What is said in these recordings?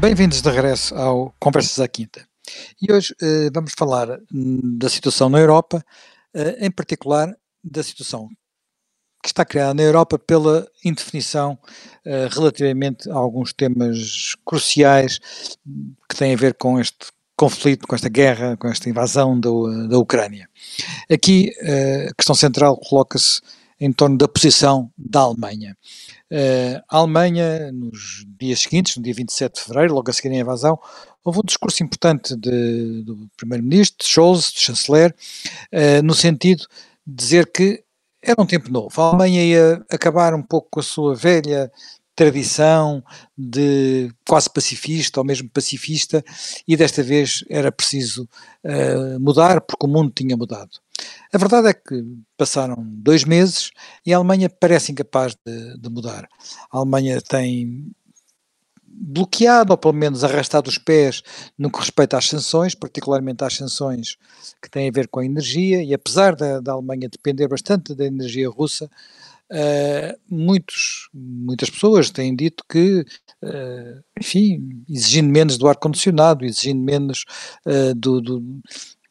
Bem-vindos de regresso ao Conversas à Quinta. E hoje uh, vamos falar hum, da situação na Europa, uh, em particular da situação que está criada na Europa pela indefinição uh, relativamente a alguns temas cruciais que têm a ver com este conflito, com esta guerra, com esta invasão da, da Ucrânia. Aqui a questão central coloca-se em torno da posição da Alemanha. Uh, a Alemanha, nos dias seguintes, no dia 27 de fevereiro, logo a seguir à invasão, houve um discurso importante de, do primeiro-ministro, Scholz, do chanceler, uh, no sentido de dizer que era um tempo novo. A Alemanha ia acabar um pouco com a sua velha tradição de quase pacifista ou mesmo pacifista e desta vez era preciso uh, mudar porque o mundo tinha mudado. A verdade é que passaram dois meses e a Alemanha parece incapaz de, de mudar. A Alemanha tem bloqueado, ou pelo menos arrastado os pés no que respeita às sanções, particularmente às sanções que têm a ver com a energia, e apesar da, da Alemanha depender bastante da energia russa, uh, muitos, muitas pessoas têm dito que, uh, enfim, exigindo menos do ar-condicionado, exigindo menos uh, do, do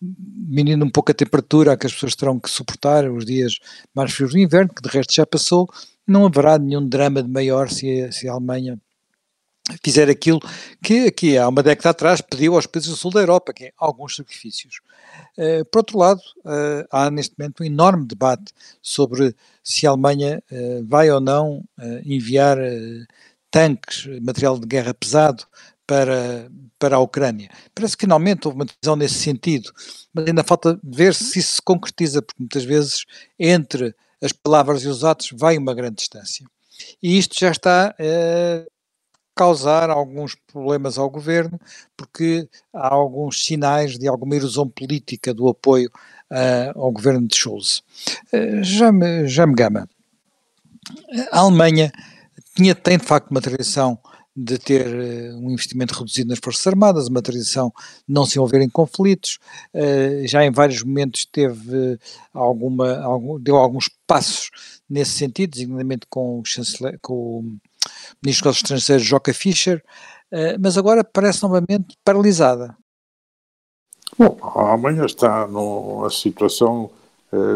diminuindo um pouco a temperatura que as pessoas terão que suportar os dias mais frios do inverno, que de resto já passou, não haverá nenhum drama de maior se a, se a Alemanha fizer aquilo que aqui há uma década atrás pediu aos países do sul da Europa, que é alguns sacrifícios. Uh, por outro lado, uh, há neste momento um enorme debate sobre se a Alemanha uh, vai ou não enviar tanques, material de guerra pesado para, para a Ucrânia. Parece que finalmente houve uma decisão nesse sentido, mas ainda falta ver se isso se concretiza, porque muitas vezes entre as palavras e os atos vai uma grande distância. E isto já está a causar alguns problemas ao governo, porque há alguns sinais de alguma erosão política do apoio uh, ao governo de Scholz. Uh, já, me, já me gama. A Alemanha tinha, tem de facto uma tradição de ter uh, um investimento reduzido nas Forças Armadas, uma tradição de não se envolver em conflitos, uh, já em vários momentos teve alguma, algum, deu alguns passos nesse sentido, designadamente com o, chanceler, com o Ministro dos Estrangeiros Joca Fischer, mas agora parece novamente paralisada. Bom, a Alemanha está numa situação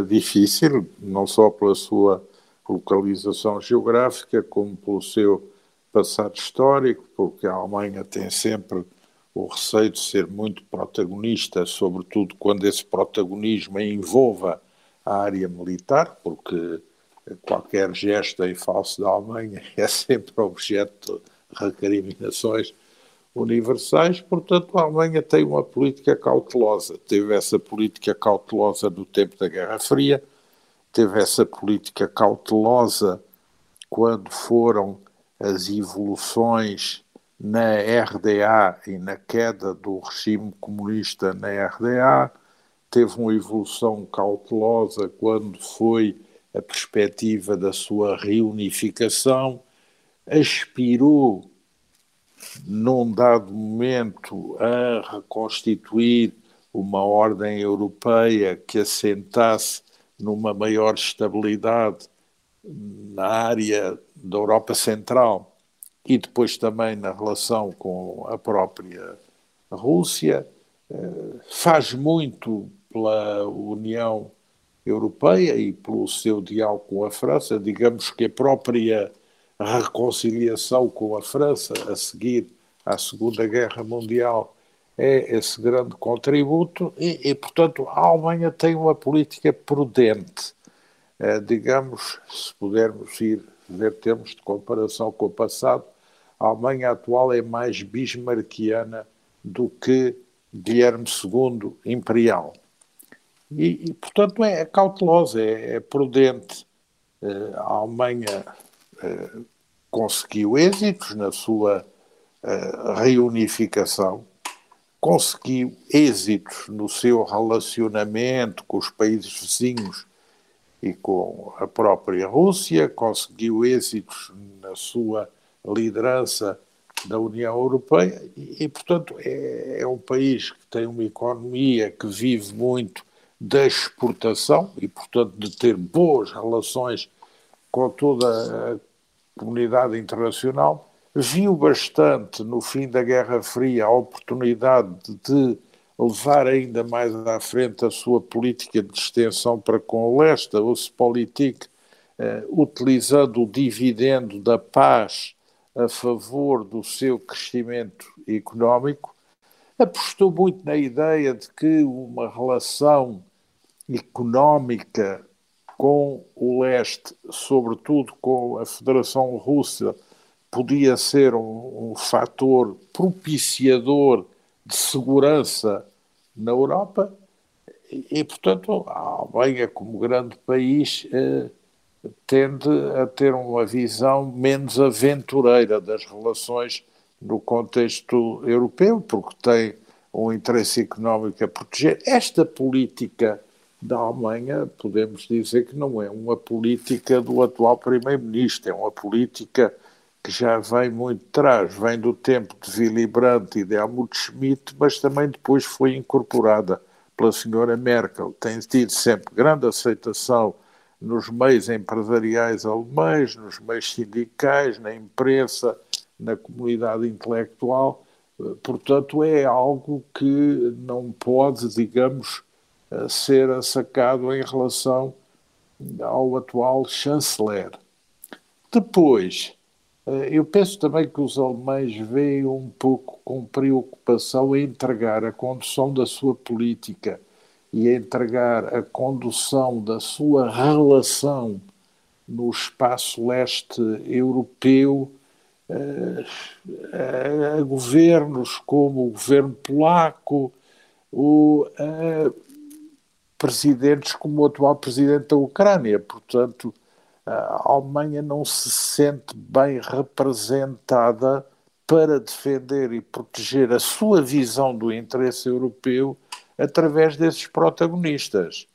difícil, não só pela sua localização geográfica, como pelo seu passado histórico, porque a Alemanha tem sempre o receio de ser muito protagonista, sobretudo quando esse protagonismo envolva a área militar, porque qualquer gesto em falso da Alemanha é sempre objeto de recriminações universais, portanto a Alemanha tem uma política cautelosa, teve essa política cautelosa no tempo da Guerra Fria, teve essa política cautelosa quando foram as evoluções na RDA e na queda do regime comunista na RDA, teve uma evolução cautelosa quando foi a perspectiva da sua reunificação, aspirou num dado momento a reconstituir uma ordem europeia que assentasse numa maior estabilidade na área da Europa Central e depois também na relação com a própria Rússia, eh, faz muito pela União Europeia e pelo seu diálogo com a França. Digamos que a própria reconciliação com a França a seguir à Segunda Guerra Mundial é esse grande contributo e, e portanto, a Alemanha tem uma política prudente eh, digamos, se pudermos ir ver termos de comparação com o passado, a Alemanha atual é mais bismarckiana do que Guilherme II imperial. E, e portanto, é, é cautelosa, é, é prudente. Eh, a Alemanha eh, conseguiu êxitos na sua reunificação, conseguiu êxitos no seu relacionamento com os países vizinhos e com a própria Rússia, conseguiu êxitos na sua liderança da União Europeia e, e portanto, é, é, um país que tem uma economia que vive muito da exportação e, portanto, de ter boas relações com toda a comunidade internacional viu bastante no fim da Guerra Fria a oportunidade de levar ainda mais à frente a sua política de extensão para com o leste, a Ostpolitik, eh, utilizando o dividendo da paz a favor do seu crescimento económico, apostou muito na ideia de que uma relação económica com o leste, sobretudo com a Federação Russa, podia ser um, um fator propiciador de segurança na Europa e, e, portanto, a Alemanha, como grande país, eh, tende a ter uma visão menos aventureira das relações no contexto europeu, porque tem um interesse económico a proteger. Esta política da Alemanha, podemos dizer que não é uma política do atual primeiro-ministro, é uma política que já vem muito atrás, vem do tempo de Willy Brandt e de Helmut Schmidt, mas também depois foi incorporada pela senhora Merkel. Tem tido sempre grande aceitação nos meios empresariais alemães, nos meios sindicais, na imprensa, na comunidade intelectual. Portanto, é algo que não pode, digamos, ser sacado em relação ao atual chanceler. Depois, eh, eu penso também que os alemães veem um pouco com preocupação em entregar a condução da sua política e a entregar a condução da sua relação no espaço leste europeu a, a governos como o governo polaco ou a presidentes como o atual presidente da Ucrânia. Portanto, a Alemanha não se sente bem representada para defender e proteger a sua visão do interesse europeu através desses protagonistas.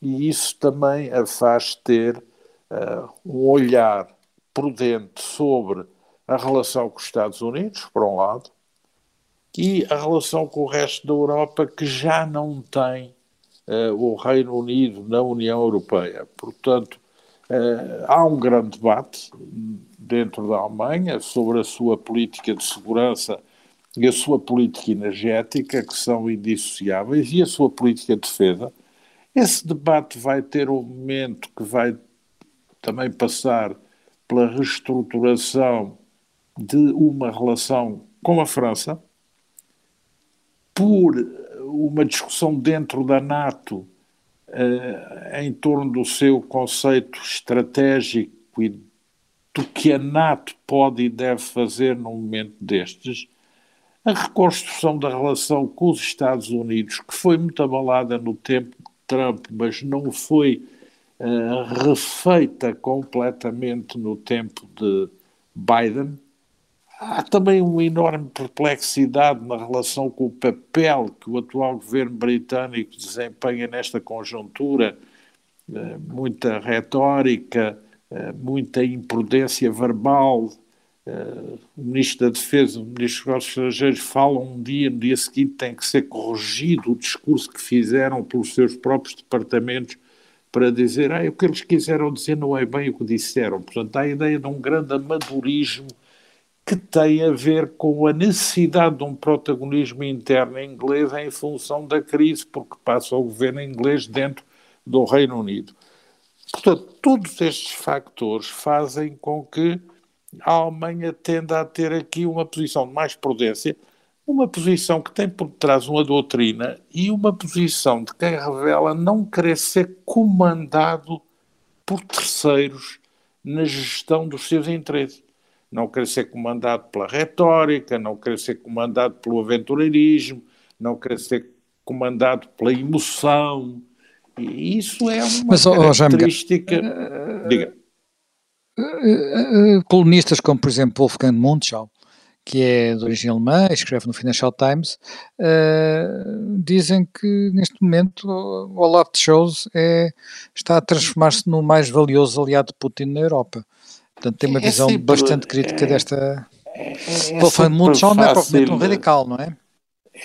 E isso também a faz ter uh, um olhar prudente sobre a relação com os Estados Unidos, por um lado, e a relação com o resto da Europa, que já não tem uh, o Reino Unido na União Europeia. Portanto, há um grande debate dentro da Alemanha sobre a sua política de segurança e a sua política energética, que são indissociáveis, e a sua política de defesa. Esse debate vai ter um momento que vai também passar pela reestruturação de uma relação com a França, por uma discussão dentro da NATO em torno do seu conceito estratégico e do que a NATO pode e deve fazer num momento destes, a reconstrução da relação com os Estados Unidos, que foi muito abalada no tempo de Trump, mas não foi uh, refeita completamente no tempo de Biden, Há também uma enorme perplexidade na relação com o papel que o atual governo britânico desempenha nesta conjuntura, eh, muita retórica, eh, muita imprudência verbal. Eh, o Ministro da Defesa, o Ministro dos Negócios Estrangeiros falam um dia, no dia seguinte tem que ser corrigido o discurso que fizeram pelos seus próprios departamentos para dizer ah, o que eles quiseram dizer não é bem o que disseram. Portanto, há a ideia de um grande amadorismo que tem a ver com a necessidade de um protagonismo interno inglês em função da crise, porque passa o governo inglês dentro do Reino Unido. Portanto, todos estes factores fazem com que a Alemanha tenda a ter aqui uma posição de mais prudência, uma posição que tem por trás uma doutrina e uma posição de quem revela não querer ser comandado por terceiros na gestão dos seus interesses não quer ser comandado pela retórica, não quer ser comandado pelo aventureirismo, não quer ser comandado pela emoção. E isso é uma Mas, característica. Oh, Diga. Colunistas como, por exemplo, Wolfgang Mundschau, que é de origem alemã, escreve no Financial Times, uh, dizem que neste momento o Olaf Scholz é, está a transformar-se no mais valioso aliado de Putin na Europa. Portanto, tem uma é visão sempre, bastante crítica é, desta. É, é Wolfgang Mundschau não é propriamente um radical, não é?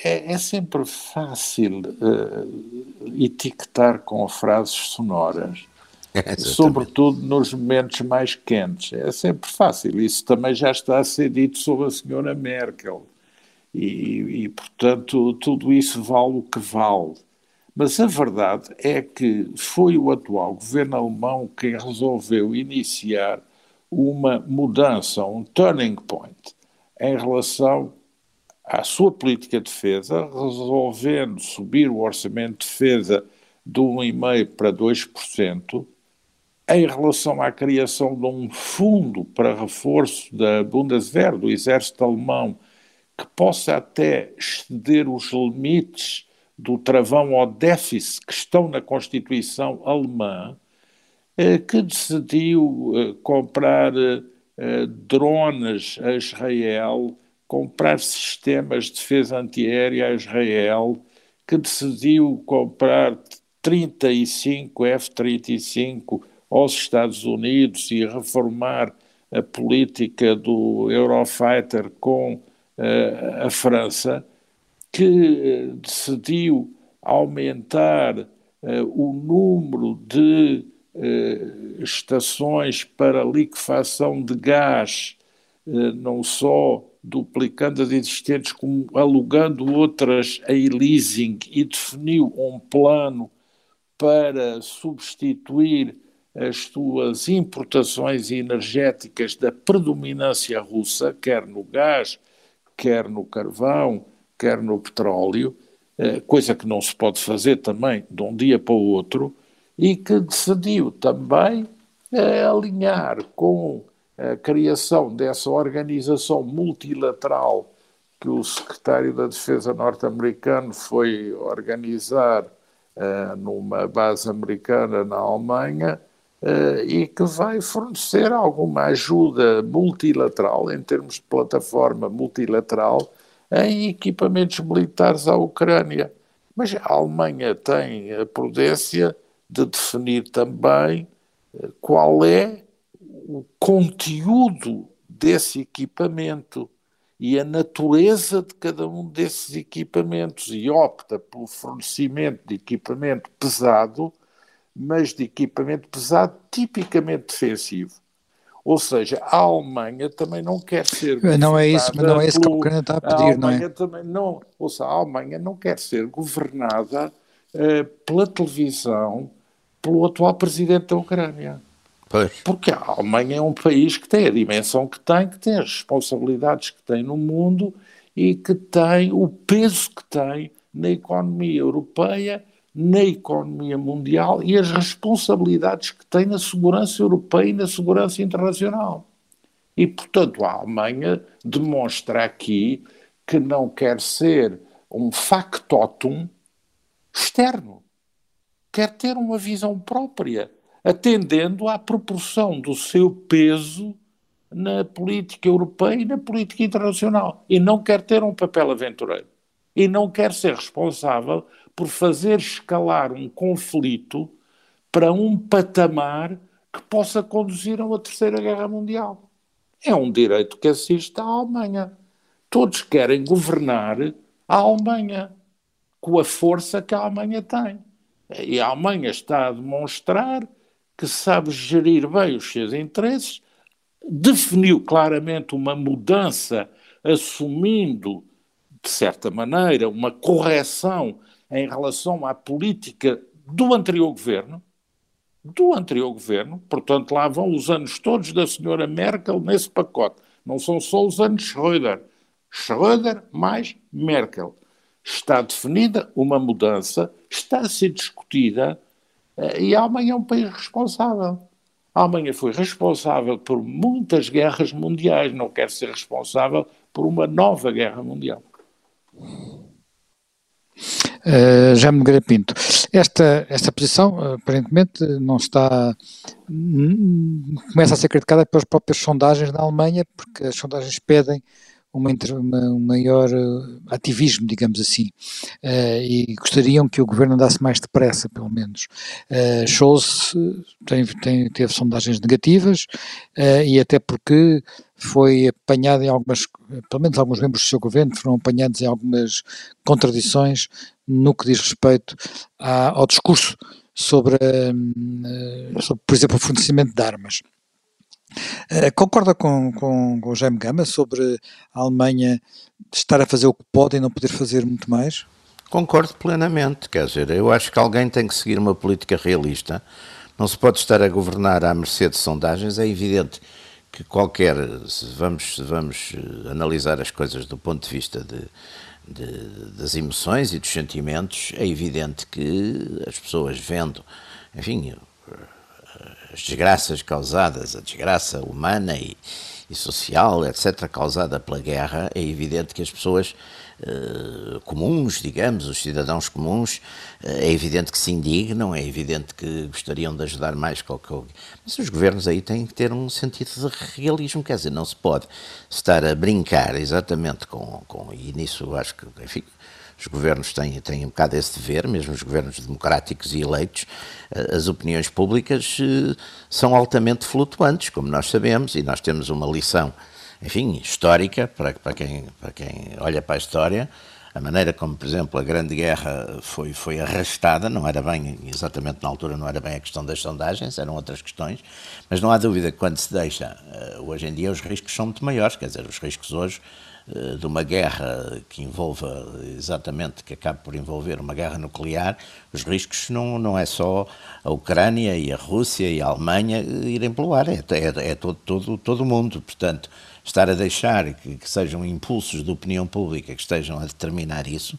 É, é sempre fácil uh, etiquetar com frases sonoras. sobretudo nos momentos mais quentes. É sempre fácil. Isso também já está a ser dito sobre a senhora Merkel. E, e, portanto, tudo isso vale o que vale. Mas a verdade é que foi o atual governo alemão quem resolveu iniciar uma mudança, um turning point, em relação à sua política de defesa, resolvendo subir o orçamento de defesa de 1,5% para 2%, em relação à criação de um fundo para reforço da Bundeswehr, do exército alemão, que possa até exceder os limites do travão ao déficit que estão na Constituição alemã, que decidiu eh, comprar eh, drones a Israel, comprar sistemas de defesa antiaérea a Israel, que decidiu comprar 35 F-35 aos Estados Unidos e reformar a política do Eurofighter com uh, a França, que decidiu aumentar uh, o número de estações para liquefação de gás, não só duplicando as existentes, como alugando outras a leasing e definiu um plano para substituir as suas importações energéticas da predominância russa, quer no gás, quer no carvão, quer no petróleo, eh, coisa que não se pode fazer também de um dia para o outro, e que decidiu também eh, alinhar com a criação dessa organização multilateral que o secretário da Defesa norte-americano foi organizar uh, numa base americana na Alemanha, Uh, e que vai fornecer alguma ajuda multilateral, em termos de plataforma multilateral, em equipamentos militares à Ucrânia. Mas a Alemanha tem a prudência de definir também uh, qual é o conteúdo desse equipamento e a natureza de cada um desses equipamentos e opta pelo fornecimento de equipamento pesado mas de equipamento pesado tipicamente defensivo. Ou seja, a Alemanha também não quer ser. Não é isso, mas não é isso que a Ucrânia está a pedir, a não é? Também não, ou seja, a Alemanha não quer ser governada uh, pela televisão pelo atual presidente da Ucrânia. Pois. Porque a Alemanha é um país que tem a dimensão que tem, que tem as responsabilidades que tem no mundo e que tem o peso que tem na economia europeia na economia mundial e as responsabilidades que tem na segurança europeia e na segurança internacional. E, portanto, a Alemanha demonstra aqui que não quer ser um factotum externo, quer ter uma visão própria, atendendo à proporção do seu peso na política europeia e na política internacional. E não quer ter um papel aventureiro. E não quer ser responsável por fazer escalar um conflito para um patamar que possa conduzir a uma terceira guerra mundial. É um direito que assiste à Alemanha. Todos querem governar a Alemanha com a força que a Alemanha tem. E a Alemanha está a demonstrar que sabe gerir bem os seus interesses, definiu claramente uma mudança, assumindo, de certa maneira, uma correção em relação à política do anterior governo, do anterior governo, portanto, lá vão os anos todos da senhora Merkel nesse pacote. Não são só os anos Schröder. Schröder mais Merkel. Está definida uma mudança, está a ser discutida eh, e a Alemanha é um país responsável. A Alemanha foi responsável por muitas guerras mundiais, não quer ser responsável por uma nova guerra mundial. Uh, Jaime Nogueira Pinto. Esta, esta posição, aparentemente, não está. começa a ser criticada pelas próprias sondagens na Alemanha, porque as sondagens pedem um maior uh, ativismo, digamos assim, uh, e gostariam que o governo andasse mais depressa, pelo menos. Uh, Scholz tem, tem, teve sondagens negativas e até porque foi apanhado em algumas, pelo menos alguns membros do seu governo foram apanhados em algumas contradições no que diz respeito à, ao discurso sobre, uh, sobre, por exemplo, o fornecimento de armas. Uh, concorda com, com, com o Jaime Gama sobre a Alemanha estar a fazer o que pode e não poder fazer muito mais? Concordo plenamente, quer dizer, eu acho que alguém tem que seguir uma política realista, não se pode estar a governar à mercê de sondagens, é evidente que qualquer, vamos, vamos eh, analisar as coisas do ponto de vista de, de, das emoções e dos sentimentos, é evidente que as pessoas vendo, enfim, eh, as desgraças causadas, a desgraça humana e, e social, etc., causada pela guerra, é evidente que as pessoas uh, comuns, digamos, os cidadãos comuns, uh, é evidente que se indignam, é evidente que gostariam de ajudar mais qualquer. Mas os governos aí têm que ter um sentido de realismo, quer dizer, não se pode estar a brincar exatamente com. com e nisso acho que, enfim, os governos têm, têm um bocado esse dever, mesmo os governos democráticos e eleitos, eh, as opiniões públicas eh, são altamente flutuantes, como nós sabemos, e nós temos uma lição, enfim, histórica, para, para, quem, para quem olha para a história, a maneira como, por exemplo, a Grande Guerra foi, foi arrastada, não era bem, exatamente na altura, não era bem a questão das sondagens, eram outras questões, mas não há dúvida que quando se deixa, eh, hoje em dia os riscos são muito maiores, quer dizer, os riscos hoje de uma guerra que envolva exatamente, que acabe por envolver uma guerra nuclear, os riscos não, não é só a Ucrânia e a Rússia e a Alemanha irem pelo ar, é, é, é todo, todo, todo o mundo. Portanto, estar a deixar que, que, sejam impulsos de opinião pública que estejam a determinar isso,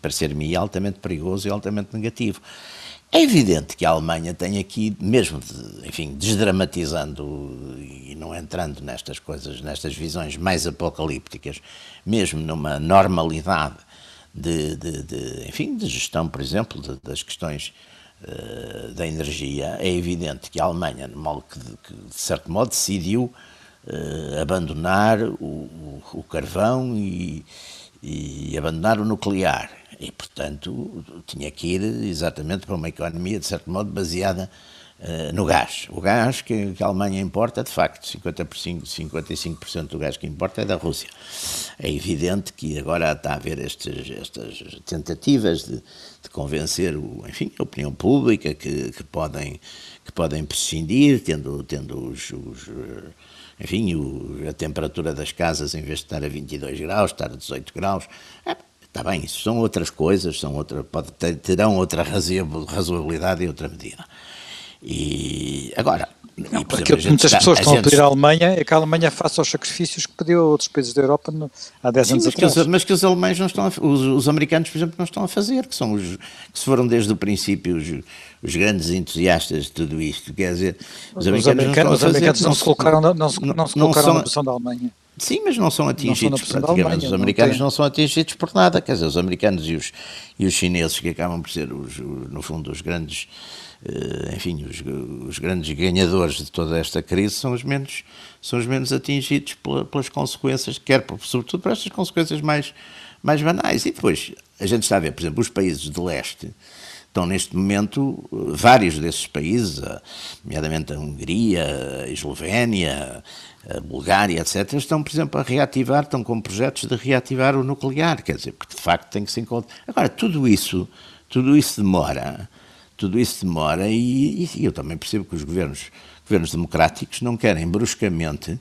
parecer-me altamente perigoso e altamente negativo. É evidente que a Alemanha tem aqui, mesmo, de, enfim, desdramatizando e não entrando nestas coisas, nestas visões mais apocalípticas, mesmo numa normalidade de, de, de enfim, de gestão, por exemplo, das questões uh, da energia, é evidente que a Alemanha, que, que de certo modo, decidiu uh, abandonar o, o, o carvão e, e abandonar o nuclear e, portanto, tinha que ir exatamente para uma economia, de certo modo, baseada uh, no gás. O gás que, que, a Alemanha importa, de facto, 50%, 55% do gás que importa é da Rússia. É evidente que agora está a haver estes, estas tentativas de, de convencer o, enfim, a opinião pública que, que, podem, que podem prescindir, tendo, tendo os, os enfim, o, a temperatura das casas, em vez de estar a 22 graus, estar a 18 graus. É, Está bem, isso são outras coisas, são outra, pode ter, terão outra razoabilidade e outra medida. E agora. Não, e, exemplo, que muitas está, pessoas estão a, gente... a pedir à Alemanha é que a Alemanha faça os sacrifícios que pediu a outros países da Europa no, há 10 Sim, anos mas atrás. Que os, mas que os alemães não estão a, os, os, americanos, por exemplo, não estão a fazer, que são os que se foram desde o princípio os, os grandes entusiastas de tudo isto. Quer dizer, os, os americanos, os americanos não, se colocaram, não, não, não se colocaram são, na posição da Alemanha. Sim, mas não são atingidos não praticamente. Alemanha, os americanos não, não, são atingidos por nada. Quer dizer, os americanos e os, e os chineses, que acabam por ser, os, no fundo, os grandes, eh, enfim, os, os, grandes ganhadores de toda esta crise, são os menos, são os menos atingidos pelas consequências, quer sobretudo por estas consequências mais, mais banais. E depois, a gente está a ver, por exemplo, os países de leste estão neste momento, vários desses países, nomeadamente a Hungria, a Eslovénia, a Bulgária, etc., estão, por exemplo, a reativar, estão com projetos de reativar o nuclear, quer dizer, porque de facto tem que se encontrar. Agora, tudo isso, tudo isso demora, tudo isso demora, e, e eu também percebo que os governos, governos democráticos não querem bruscamente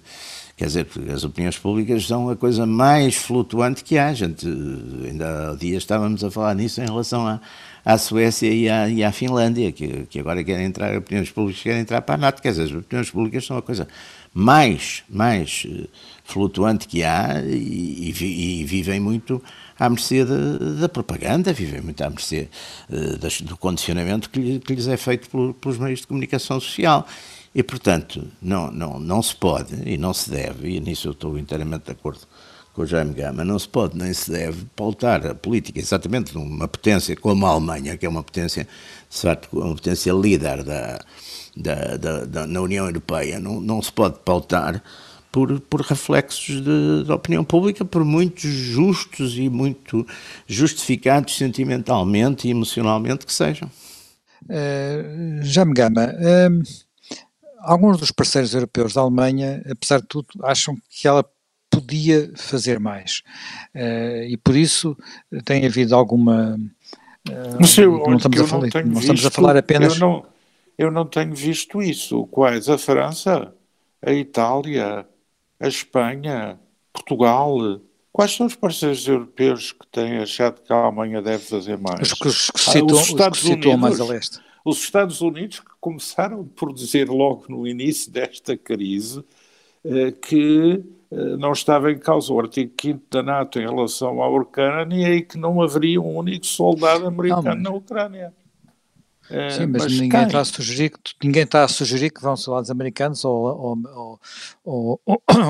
Quer dizer, as opiniões públicas são a coisa mais flutuante que há. Gente, ainda há dias estávamos a falar nisso em relação à, à Suécia e à, e à Finlândia, que, que agora querem entrar, opiniões públicas querem entrar para a NATO. Quer dizer, as opiniões públicas são a coisa mais, mais eh, flutuante que há e, e, e vivem muito à mercê da, da, propaganda, vivem muito à mercê uh, do condicionamento que, que, lhes é feito por, pelos meios de comunicação social. E, portanto, não, não, não se pode e não se deve, e nisso eu estou inteiramente de acordo com o Jaime Gama, não se pode nem se deve pautar a política exatamente de uma potência como a Alemanha, que é uma potência, de facto, uma potência líder da, da, da, da, na União Europeia, não, não se pode pautar por, por reflexos de, de, opinião pública, por muito justos e muito justificados sentimentalmente e emocionalmente que sejam. Uh, Jaime Gama, uh, alguns dos parceiros europeus da Alemanha, apesar de tudo, acham que ela podia fazer mais. Uh, e por isso tem havido alguma Mas eu, não estamos, a, falar, não, não estamos a falar apenas. Eu não, eu não tenho visto isso. Quais? A França, a Itália, a Espanha, Portugal. Quais são os parceiros europeus que têm achado que a Alemanha deve fazer mais? Os que, os que citou, ah, os Estados os que Unidos, mais a leste. Os Estados Unidos que começaram por dizer logo no início desta crise eh, que eh, não estava em causa o artigo 5 da NATO em relação à Ucrânia e que não haveria um único soldado americano não, na Ucrânia. Eh, Sim, mas, mas ninguém, está a sugerir que, ninguém está a sugerir que vão soldados americanos ou, ou, ou,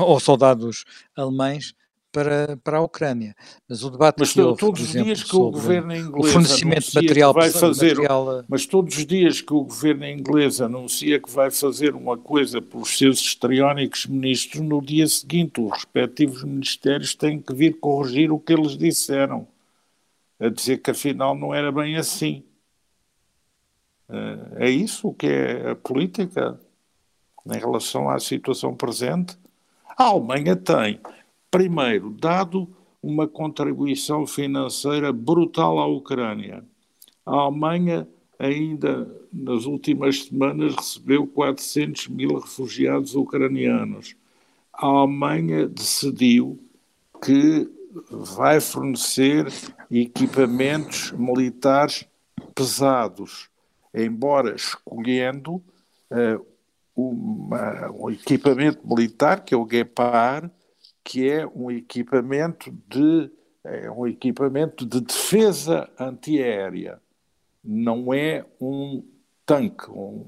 ou soldados alemães para, para a Ucrânia. Mas o debate mas que houve, todos os dias que o governo inglês o fornecimento de material vai fazer, material... mas todos os dias que o governo inglês anuncia que vai fazer uma coisa pelos seus histriónicos ministros, no dia seguinte os respectivos ministérios têm que vir corrigir o que eles disseram, a dizer que afinal não era bem assim. Eh, é isso que é a política em relação à situação presente? A Alemanha tem Primeiro, dado uma contribuição financeira brutal à Ucrânia, a Alemanha ainda nas últimas semanas recebeu 400 mil refugiados ucranianos. A Alemanha decidiu que vai fornecer equipamentos militares pesados, embora escolhendo uh, uma, um equipamento militar, que é o Gepard, que é um equipamento de é um equipamento de defesa antiaérea. Não é um tanque, um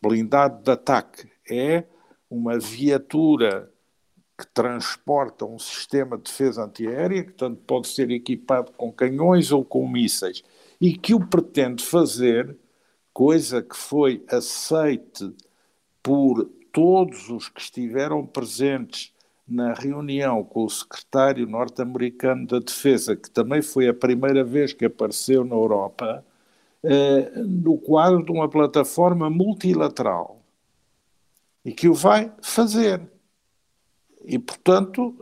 blindado de ataque. É uma viatura que transporta um sistema de defesa antiaérea, que tanto pode ser equipado com canhões ou com mísseis, e que o pretende fazer, coisa que foi aceite por todos os que estiveram presentes na reunião com o secretário norte-americano da Defesa, que também foi a primeira vez que apareceu na Europa, eh, no quadro de uma plataforma multilateral e que o vai fazer. E, portanto,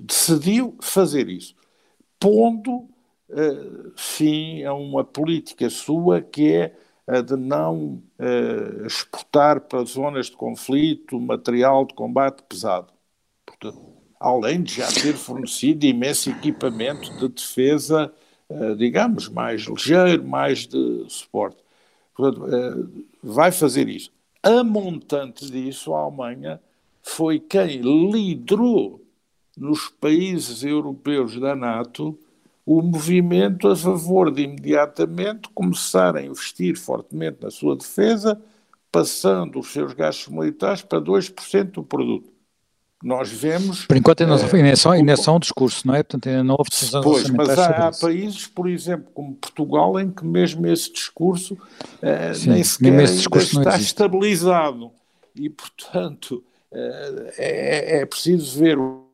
decidiu fazer isso, pondo eh, fim a uma política sua que é a de não eh, exportar para zonas de conflito material de combate pesado além de já ter fornecido imenso equipamento de defesa, eh, digamos, mais ligeiro, mais de suporte. Portanto, eh, vai fazer isso. A montante disso, a Alemanha foi quem liderou nos países europeus da NATO o movimento a favor de imediatamente começar a investir fortemente na sua defesa, passando os seus gastos militares para 2% do produto nós vemos. Por enquanto ainda, é, ainda, só, ainda é só um discurso, não é? Portanto, ainda não houve decisões Pois, mas há, há países, por exemplo, como Portugal, em que mesmo esse discurso uh, Sim, nem sequer discurso está estabilizado. E, portanto, uh, é, é preciso ver o,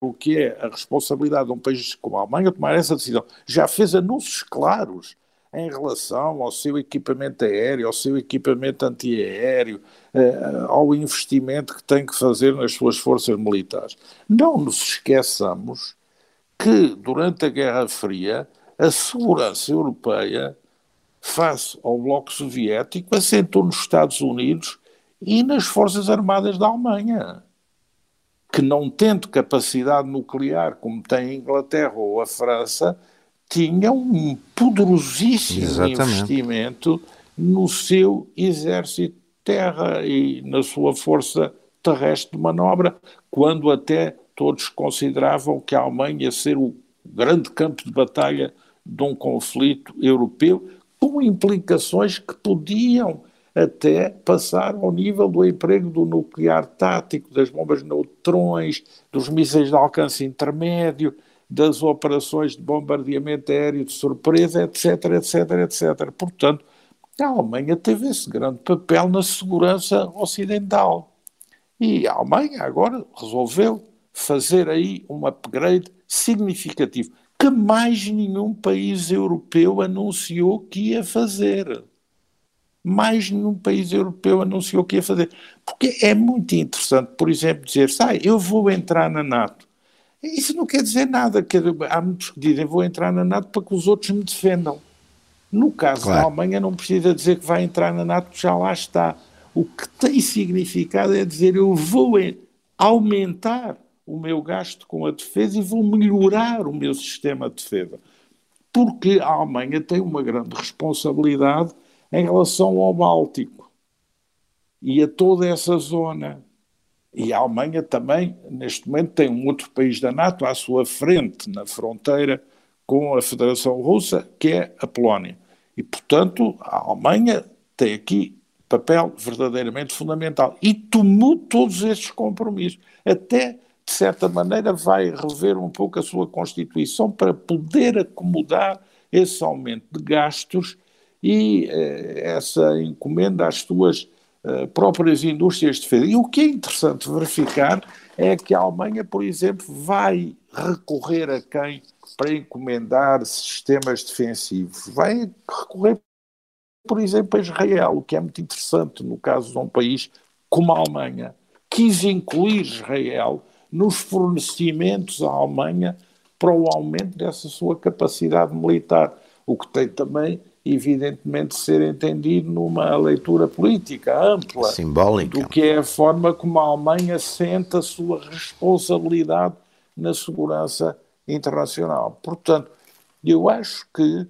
o que é a responsabilidade de um país como a Alemanha tomar essa decisão. Já fez anúncios claros em relação ao seu equipamento aéreo, ao seu equipamento antiaéreo, eh, ao investimento que tem que fazer nas suas forças militares. Não nos esqueçamos que, durante a Guerra Fria, a segurança europeia, face ao Bloco Soviético, assentou nos Estados Unidos e nas Forças Armadas da Alemanha, que não tendo capacidade nuclear como tem a Inglaterra ou a França, tinha um poderosíssimo Exatamente. investimento no seu exército de terra e na sua força terrestre de manobra, quando até todos consideravam que a Alemanha ia ser o grande campo de batalha de um conflito europeu, com implicações que podiam até passar ao nível do emprego do nuclear tático, das bombas neutrões, dos mísseis de alcance intermédio, das operações de bombardeamento aéreo de surpresa, etc, etc, etc. Portanto, a Alemanha teve esse grande papel na segurança ocidental. E a Alemanha agora resolveu fazer aí um upgrade significativo, que mais nenhum país europeu anunciou que ia fazer. Mais nenhum país europeu anunciou que ia fazer. Porque é muito interessante, por exemplo, dizer, sai, eu vou entrar na NATO. Isso não quer dizer nada. Há muitos que dizem vou entrar na NATO para que os outros me defendam. No caso claro. da Alemanha, não precisa dizer que vai entrar na NATO, já lá está. O que tem significado é dizer eu vou aumentar o meu gasto com a defesa e vou melhorar o meu sistema de defesa. Porque a Alemanha tem uma grande responsabilidade em relação ao Báltico e a toda essa zona. E a Alemanha também, neste momento, tem um outro país da NATO à sua frente, na fronteira com a Federação Russa, que é a Polónia. E, portanto, a Alemanha tem aqui papel verdadeiramente fundamental. E tomou todos estes compromissos. Até, de certa maneira, vai rever um pouco a sua Constituição para poder acomodar esse aumento de gastos e eh, essa encomenda às suas próprias indústrias de defesa. E o que é interessante verificar é que a Alemanha, por exemplo, vai recorrer a quem para encomendar sistemas defensivos? Vai recorrer por exemplo, a Israel, o que é muito interessante no caso de um país como a Alemanha, quis incluir Israel nos fornecimentos à Alemanha para o aumento dessa sua capacidade militar, o que tem também, evidentemente, de ser entendido numa leitura política ampla Simbólica. do que é a forma como a Alemanha sente a sua responsabilidade na segurança internacional. Portanto, eu acho que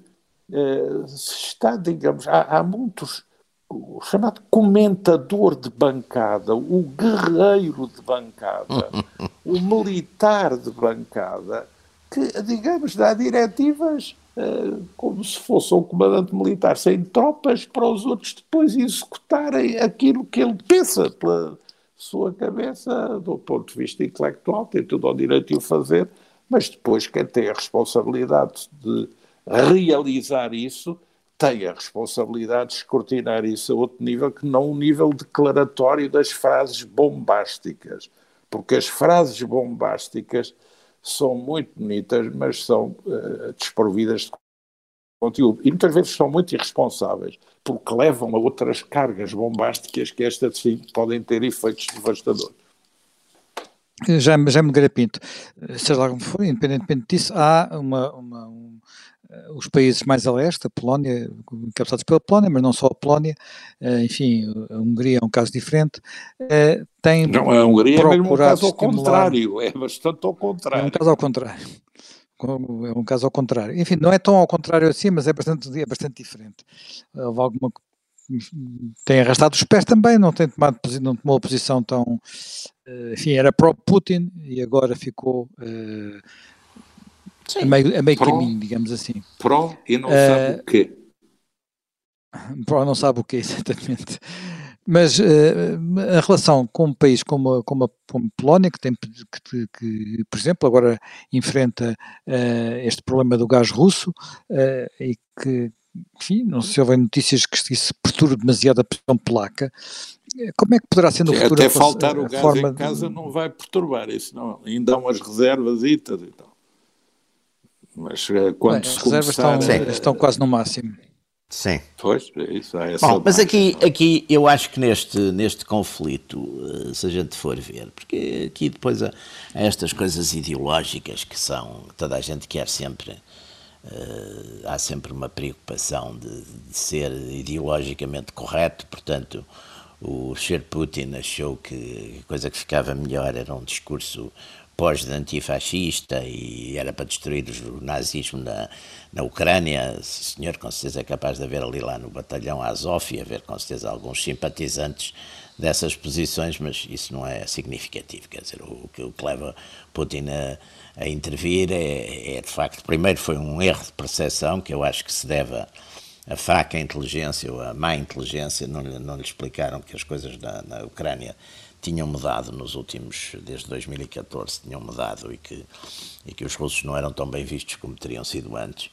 eh, está, digamos, há, há muitos, o chamado comentador de bancada, o guerreiro de bancada, o militar de bancada, que, digamos, dá diretivas como se fosse um comandante militar sem tropas para os outros depois executarem aquilo que ele pensa pela sua cabeça, do ponto de vista intelectual, tem tudo ao direito de o fazer, mas depois quem tem a responsabilidade de realizar isso, tem a responsabilidade de escrutinar isso a outro nível que não o nível declaratório das frases bombásticas. Porque as frases bombásticas são muito bonitas, mas são uh, desprovidas de conteúdo. E muitas vezes são muito irresponsáveis, porque levam a outras cargas bombásticas que estas sim podem ter efeitos devastadores. Já, já me Pinto, seja lá como for, independentemente disso, há uma, uma, um, os países mais a leste, a Polónia, encabeçados pela Polónia, mas não só a Polónia, eh, enfim, a Hungria é um caso diferente, eh, tem Não, a Hungria é mesmo um caso ao contrário, é bastante ao contrário. É um caso ao contrário. É um caso ao contrário. Enfim, não é tão ao contrário assim, mas é bastante, é bastante diferente. Houve alguma tem arrastado os pés também, não tem tomado não tomou posição tão enfim, era pró-Putin e agora ficou Sim. a meio, a meio pró, caminho, digamos assim. Pró e não uh, sabe o quê. Pró não sabe o quê, exatamente. Mas uh, a relação com um país como a, como a, como a Polónia, que, tem, que, que, por exemplo, agora enfrenta uh, este problema do gás russo uh, e que, enfim, não se houve notícias que se perturbe demasiado a pressão polaca, como é que poderá ser no Sim, futuro até faltar o gás em casa de... não vai perturbar isso, não. Ainda há umas reservas e tal. Mas eh, quando Bem, se começar... estão, estão quase no máximo. Sim. Pois, é isso é Bom, mas aqui, aqui eu acho que neste, neste conflito, eh, se a gente for ver, porque aqui depois há, há estas coisas ideológicas que são, toda a gente quer sempre, uh, há sempre uma preocupação de, de, ser ideologicamente correto, portanto, o Sr. Putin achou que a coisa que ficava melhor era um discurso pós-antifascista e era para destruir o nazismo na, na Ucrânia. Senhor com certeza é capaz de haver ali lá no batalhão Azov e haver com certeza alguns simpatizantes dessas posições, mas isso não é significativo. Quer dizer, o, o que leva Putin a, a intervir é, é, de facto, primeiro foi um erro de percepção que eu acho que se deve a fraca inteligência ou a má inteligência, não, não lhe explicaram que as coisas na, na Ucrânia tinham mudado nos últimos, desde 2014, tinham mudado e que, e que os russos não eram tão bem vistos como teriam sido antes.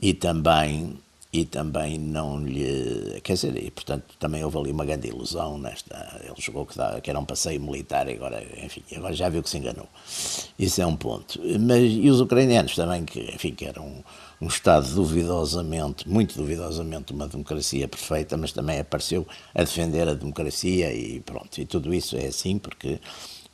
E também, e também não lhe. Quer dizer, e portanto também houve ali uma grande ilusão nesta. Ele jogou que, que era um passeio militar e agora, enfim, agora já viu que se enganou. Isso é um ponto. Mas, e os ucranianos também, que, enfim, que eram um Estado duvidosamente, muito duvidosamente, uma democracia perfeita, mas também apareceu a defender a democracia e pronto. E tudo isso é assim porque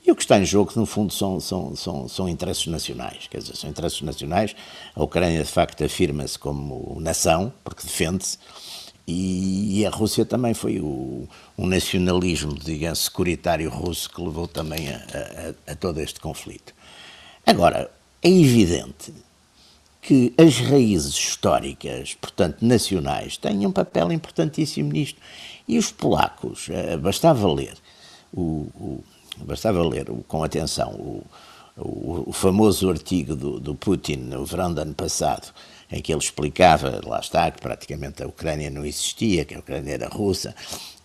E o que está em jogo, no fundo, são, são, são, são interesses nacionais. Quer dizer, são interesses nacionais. A Ucrânia, de facto, afirma-se como nação, porque defende-se. E, e, a Rússia também foi o, um nacionalismo, digamos, securitário russo que levou também a, a, a todo este conflito. Agora, é evidente que as raízes históricas, portanto nacionais, têm um papel importantíssimo nisto. E os polacos, eh, bastava ler o, o bastava ler com atenção o, o, o famoso artigo do, do, Putin no verão do ano passado, em que ele explicava, lá está, que praticamente a Ucrânia não existia, que a Ucrânia era russa,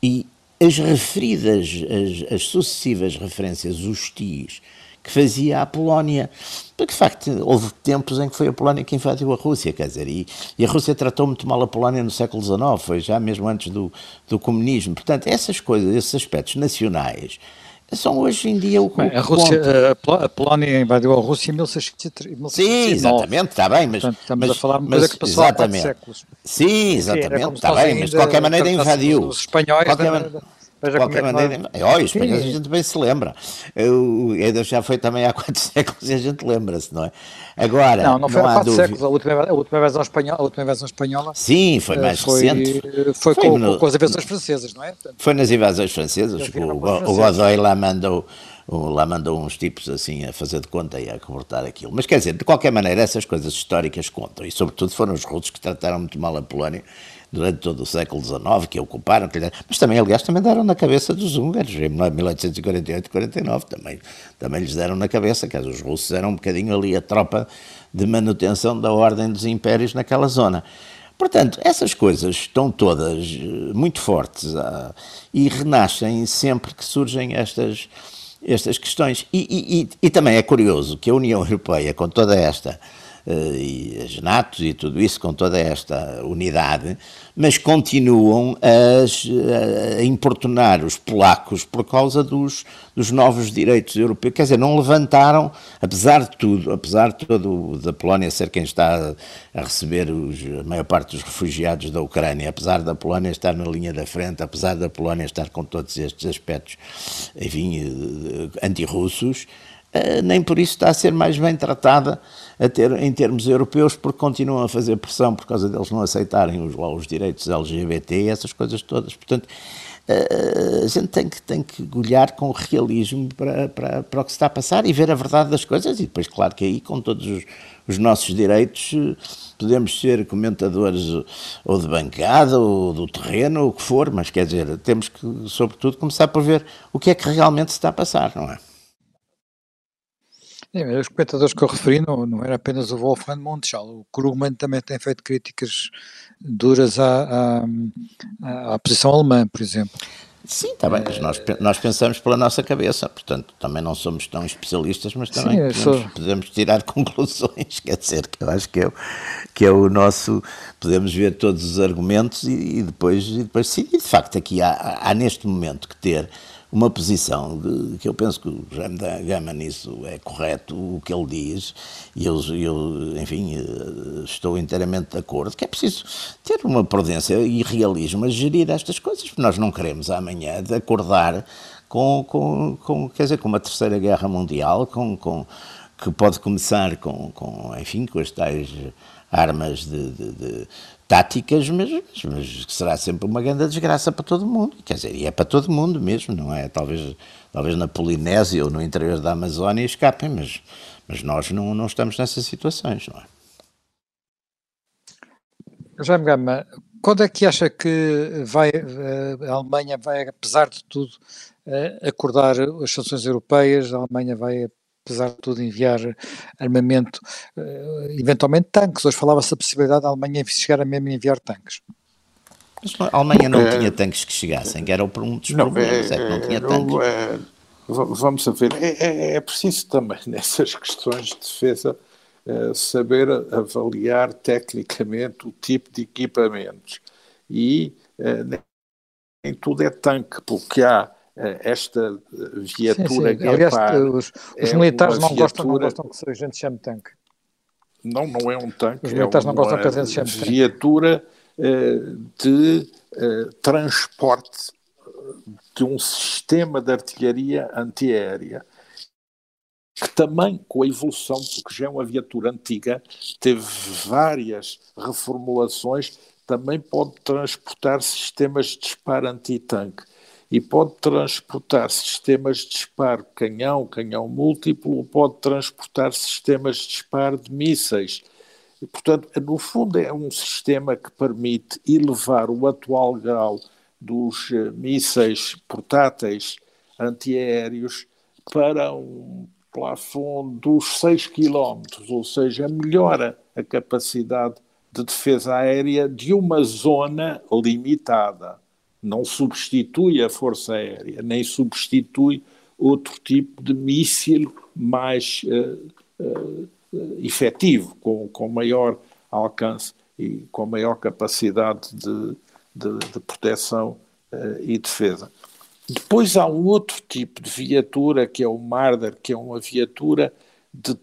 e as referidas, as, as sucessivas referências hostis que fazia à Polónia. Porque, de facto, houve tempos em que foi a Polónia que invadiu a Rússia, quer dizer, e, e a Rússia tratou muito mal a Polónia no século XIX, foi já mesmo antes do, do comunismo. Portanto, essas coisas, esses aspectos nacionais, são hoje em dia o que. A, Rússia, a Polónia invadiu a Rússia em 1639. Sim, exatamente, está bem, mas. Portanto, estamos mas, a falar de uma coisa que passou há quatro séculos. Sim, exatamente, está bem, mas de qualquer maneira invadiu. Os espanhóis. Qualquer man... De qualquer é maneira, é, olha, espanhóis a gente bem se lembra. Eu, eu já foi também há quatro séculos e a gente lembra-se, não é? Agora, não, não foi não há quatro dúvida. séculos. A última, a última invasão espanhola, a última invasão espanhola. Sim, foi mais foi, recente. Foi, foi com, no, com, as invasões francesas, não é? Portanto, foi nas invasões francesas. O, o Godoy lá mandou lá mandou uns tipos assim a fazer de conta e a comportar aquilo. Mas quer dizer, de qualquer maneira, essas coisas históricas contam, e sobretudo foram os russos que trataram muito mal a Polónia durante todo o século XIX, que ocuparam, mas também, aliás, também deram na cabeça dos húngaros, em 1848-49, também, também lhes deram na cabeça, que os russos eram um bocadinho ali a tropa de manutenção da ordem dos impérios naquela zona. Portanto, essas coisas estão todas eh, muito fortes ah, e renascem sempre que surgem estas estas questões. E, e, e, também é curioso que a União Europeia, com toda esta e as NATOs e tudo isso com toda esta unidade, mas continuam a, a importunar os polacos por causa dos, dos novos direitos europeus. Quer dizer, não levantaram, apesar de tudo, apesar de todo da Polónia ser quem está a receber os, a maior parte dos refugiados da Ucrânia, apesar da Polónia estar na linha da frente, apesar da Polónia estar com todos estes aspectos, enfim, eh, antirrussos, eh, nem por isso está a ser mais bem tratada ter, em termos europeus, porque continuam a fazer pressão por causa deles não aceitarem os, os direitos LGBT e essas coisas todas. Portanto, eh, a gente tem que, tem que olhar com realismo para, para, para o que se está a passar e ver a verdade das coisas, e depois, claro que aí, com todos os, os nossos direitos, podemos ser comentadores ou de bancada ou do terreno, ou o que for, mas quer dizer, temos que, sobretudo, começar por ver o que é que realmente se está a passar, não é? Sim, os comentadores que eu referi não, não era apenas o Wolfgang Montichal, o Krugman também tem feito críticas duras à, à, à posição alemã, por exemplo. Sim, está bem, mas nós, nós pensamos pela nossa cabeça, portanto também não somos tão especialistas, mas também Sim, podemos, sou... podemos, tirar conclusões, quer dizer, que eu acho que é, que é o nosso, podemos ver todos os argumentos e, e depois, e depois sim, e de facto aqui há, há neste momento que ter uma posição de, que eu penso que o Jaime da Gama nisso é correto o que ele diz e eu, eu, enfim, eh, estou inteiramente de acordo que é preciso ter uma prudência e realismo a gerir estas coisas, porque nós não queremos amanhã de acordar com, com, com quer dizer, com uma terceira guerra mundial, com, com, que pode começar com, com enfim, com as tais armas de, de, de táticas, mas, mas, será sempre uma grande desgraça para todo mundo. Quer dizer, e é para todo mundo mesmo, não é? Talvez, talvez na Polinésia ou no interior da Amazónia escapem, mas, mas nós não, não estamos nessas situações, não é? Jaime Gama, quando é que acha que vai, eh, a Alemanha vai, apesar de tudo, eh, acordar as sanções europeias? A Alemanha vai apesar de tudo, enviar armamento, uh, eventualmente tanques. Hoje falava-se da possibilidade da Alemanha chegar a mesmo enviar tanques. Mas a Alemanha não é, tinha tanques que chegassem, que era um dos não, problemas, é, é, que não tinha tanques. É, vamos a ver, é, é, é, preciso também nessas questões de defesa uh, saber avaliar tecnicamente o tipo de equipamentos. E uh, nem tudo é tanque, porque há eh, esta viatura sim, sim. Aliás, os, os é militares não, viatura... gostam, não gostam que a gente chame tanque. Não, não é um tanque. Os militares é não gostam que a gente chame tanque. viatura de transporte de um sistema de artilharia antiaérea. que também, com a evolução, porque já é uma viatura antiga, teve várias reformulações, também pode transportar sistemas de disparo anti-tanque e pode transportar sistemas de disparo canhão, canhão múltiplo, pode transportar sistemas de disparo de mísseis. E, portanto, no fundo, é um sistema que permite elevar o atual grau dos uh, mísseis portáteis antiaéreos para um plafond dos 6 km, ou seja, melhora a capacidade de defesa aérea de uma zona limitada. Não substitui a força aérea, nem substitui outro tipo de míssil mais uh, uh, efetivo, com, com maior alcance e com maior capacidade de, de, de proteção uh, e defesa. Depois há um outro tipo de viatura, que é o Marder, que é uma viatura de,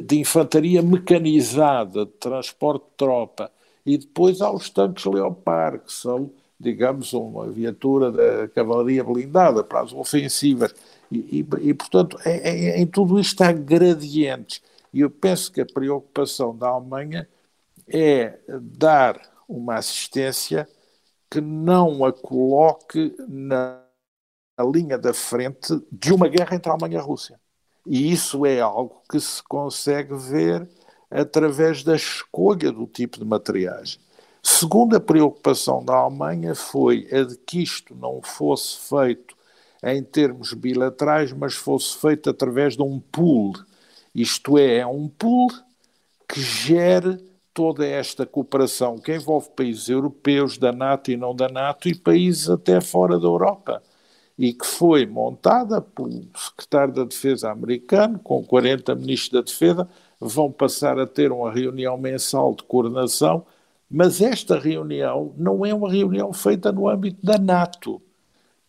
de, infantaria mecanizada, de transporte de tropa. E depois há os tanques Leopard, que são, digamos, uma viatura da cavalaria blindada para as ofensivas. E, e, e portanto, é, é, em tudo isto há gradientes. E eu penso que a preocupação da Alemanha é dar uma assistência que não a coloque na linha da frente de uma guerra entre a Alemanha e a Rússia. E isso é algo que se consegue ver através da escolha do tipo de materiais. Segunda preocupação da Alemanha foi a de que isto não fosse feito em termos bilaterais, mas fosse feito através de um pool. Isto é, é um pool que gere toda esta cooperação que envolve países europeus, da NATO e não da NATO, e países até fora da Europa, e que foi montada pelo secretário da Defesa americano, com 40 ministros da Defesa, vão passar a ter uma reunião mensal de coordenação, mas esta reunião não é uma reunião feita no âmbito da NATO,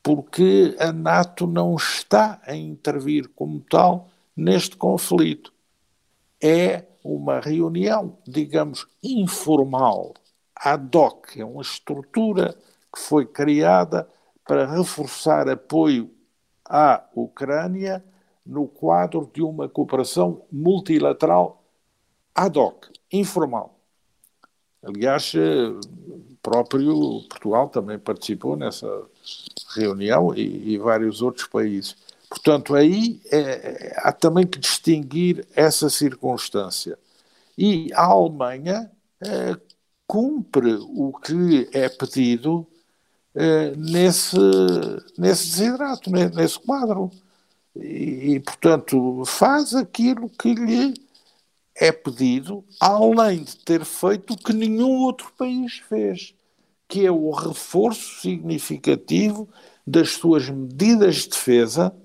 porque a NATO não está a intervir como tal neste conflito. É uma reunião, digamos, informal, ad hoc, é uma estrutura que foi criada para reforçar apoio à Ucrânia no quadro de uma cooperação multilateral ad hoc, informal. Aliás, eh, próprio Portugal também participou nessa reunião e, e vários outros países. Portanto, aí é, há também que distinguir essa circunstância. E a Alemanha é, cumpre o que é pedido é, nesse, nesse desidrato, nesse quadro. E, portanto, faz aquilo que lhe é pedido, além de ter feito o que nenhum outro país fez, que é o reforço significativo das suas medidas de defesa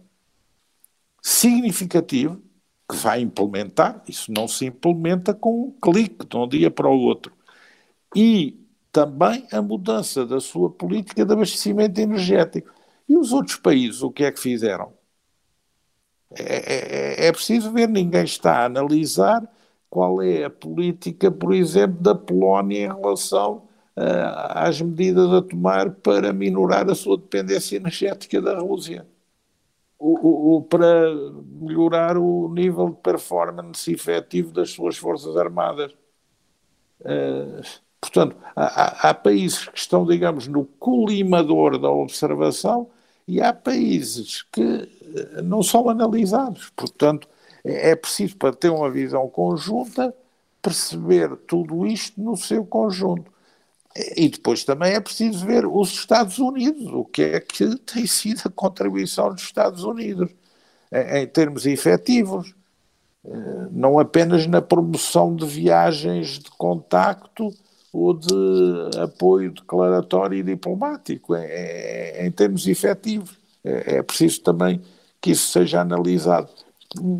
significativo que vai implementar. Isso não se implementa com um clique de um dia para o outro. E também a mudança da sua política de abastecimento energético. E os outros países, o que é que fizeram? É, é, é preciso ver, ninguém está a analisar qual é a política, por exemplo, da Polónia em relação uh, às medidas a tomar para minorar a sua dependência energética da Rússia o, o, para melhorar o nível de performance efetivo das suas Forças Armadas. Uh, portanto, há, há, países que estão, digamos, no colimador da observação e há países que não são analisados. Portanto, é, é preciso, para ter uma visão conjunta, perceber tudo isto no seu conjunto. E depois também é preciso ver os Estados Unidos, o que é que tem sido a contribuição dos Estados Unidos em, termos efetivos, eh, não apenas na promoção de viagens de contacto ou de apoio declaratório e diplomático, em, em termos efetivos. É, é preciso também que isso seja analisado.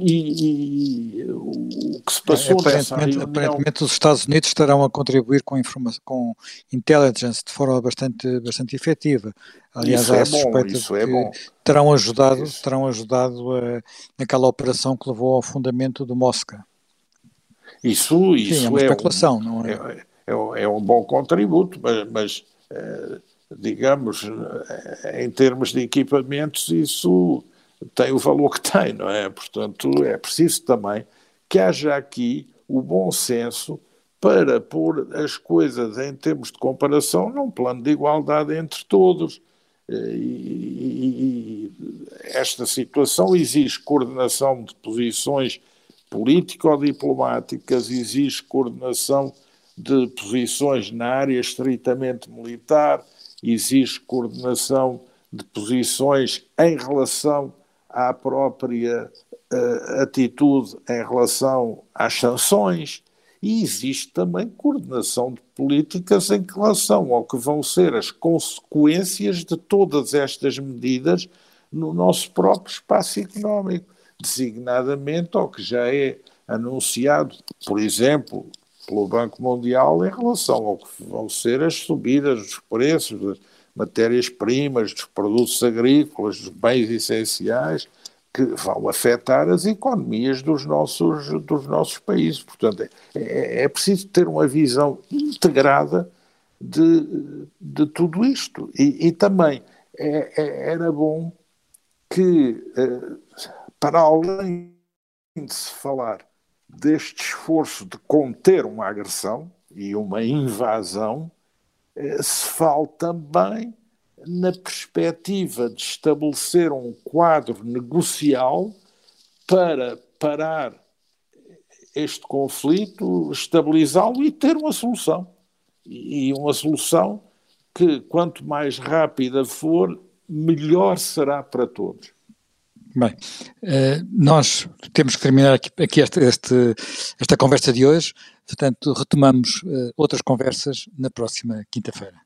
E, e, o que se passou aparentemente, reunião... aparentemente os Estados Unidos estarão a contribuir com, informação, com intelligence de forma bastante, bastante efetiva. Aliás, isso há é suspeita bom, é bom. terão ajudado, isso. terão ajudado a, naquela operação que levou ao fundamento do Mosca. Isso, isso Sim, é uma é especulação, um, não é? É, é, é um bom contributo, mas, mas eh, digamos, eh, em termos de equipamentos, isso tem o valor que tem, não é? Portanto, é preciso também que haja aqui o bom senso para pôr as coisas em termos de comparação num plano de igualdade entre todos. E, e, e esta situação exige coordenação de posições político-diplomáticas, exige coordenação de posições na área estritamente militar, exige coordenação de posições em relação à própria uh, atitude em relação às sanções. E existe também coordenação de políticas em relação ao que vão ser as consequências de todas estas medidas no nosso próprio espaço económico, designadamente ao que já é anunciado, por exemplo, pelo Banco Mundial em relação ao que vão ser as subidas dos preços matérias-primas, dos produtos agrícolas, dos bens essenciais, que vão afetar as economias dos nossos, dos nossos países. Portanto, é, é preciso ter uma visão integrada de, de tudo isto. E, e também é, é, era bom que, eh, para além de se falar deste esforço de conter uma agressão e uma invasão, se fale também na perspectiva de estabelecer um quadro negocial para parar este conflito, estabilizá-lo e ter uma solução. E uma solução que, quanto mais rápida for, melhor será para todos. Bem, uh, nós temos que terminar aqui, aqui este, este, esta conversa de hoje, portanto, retomamos uh, outras conversas na próxima quinta-feira.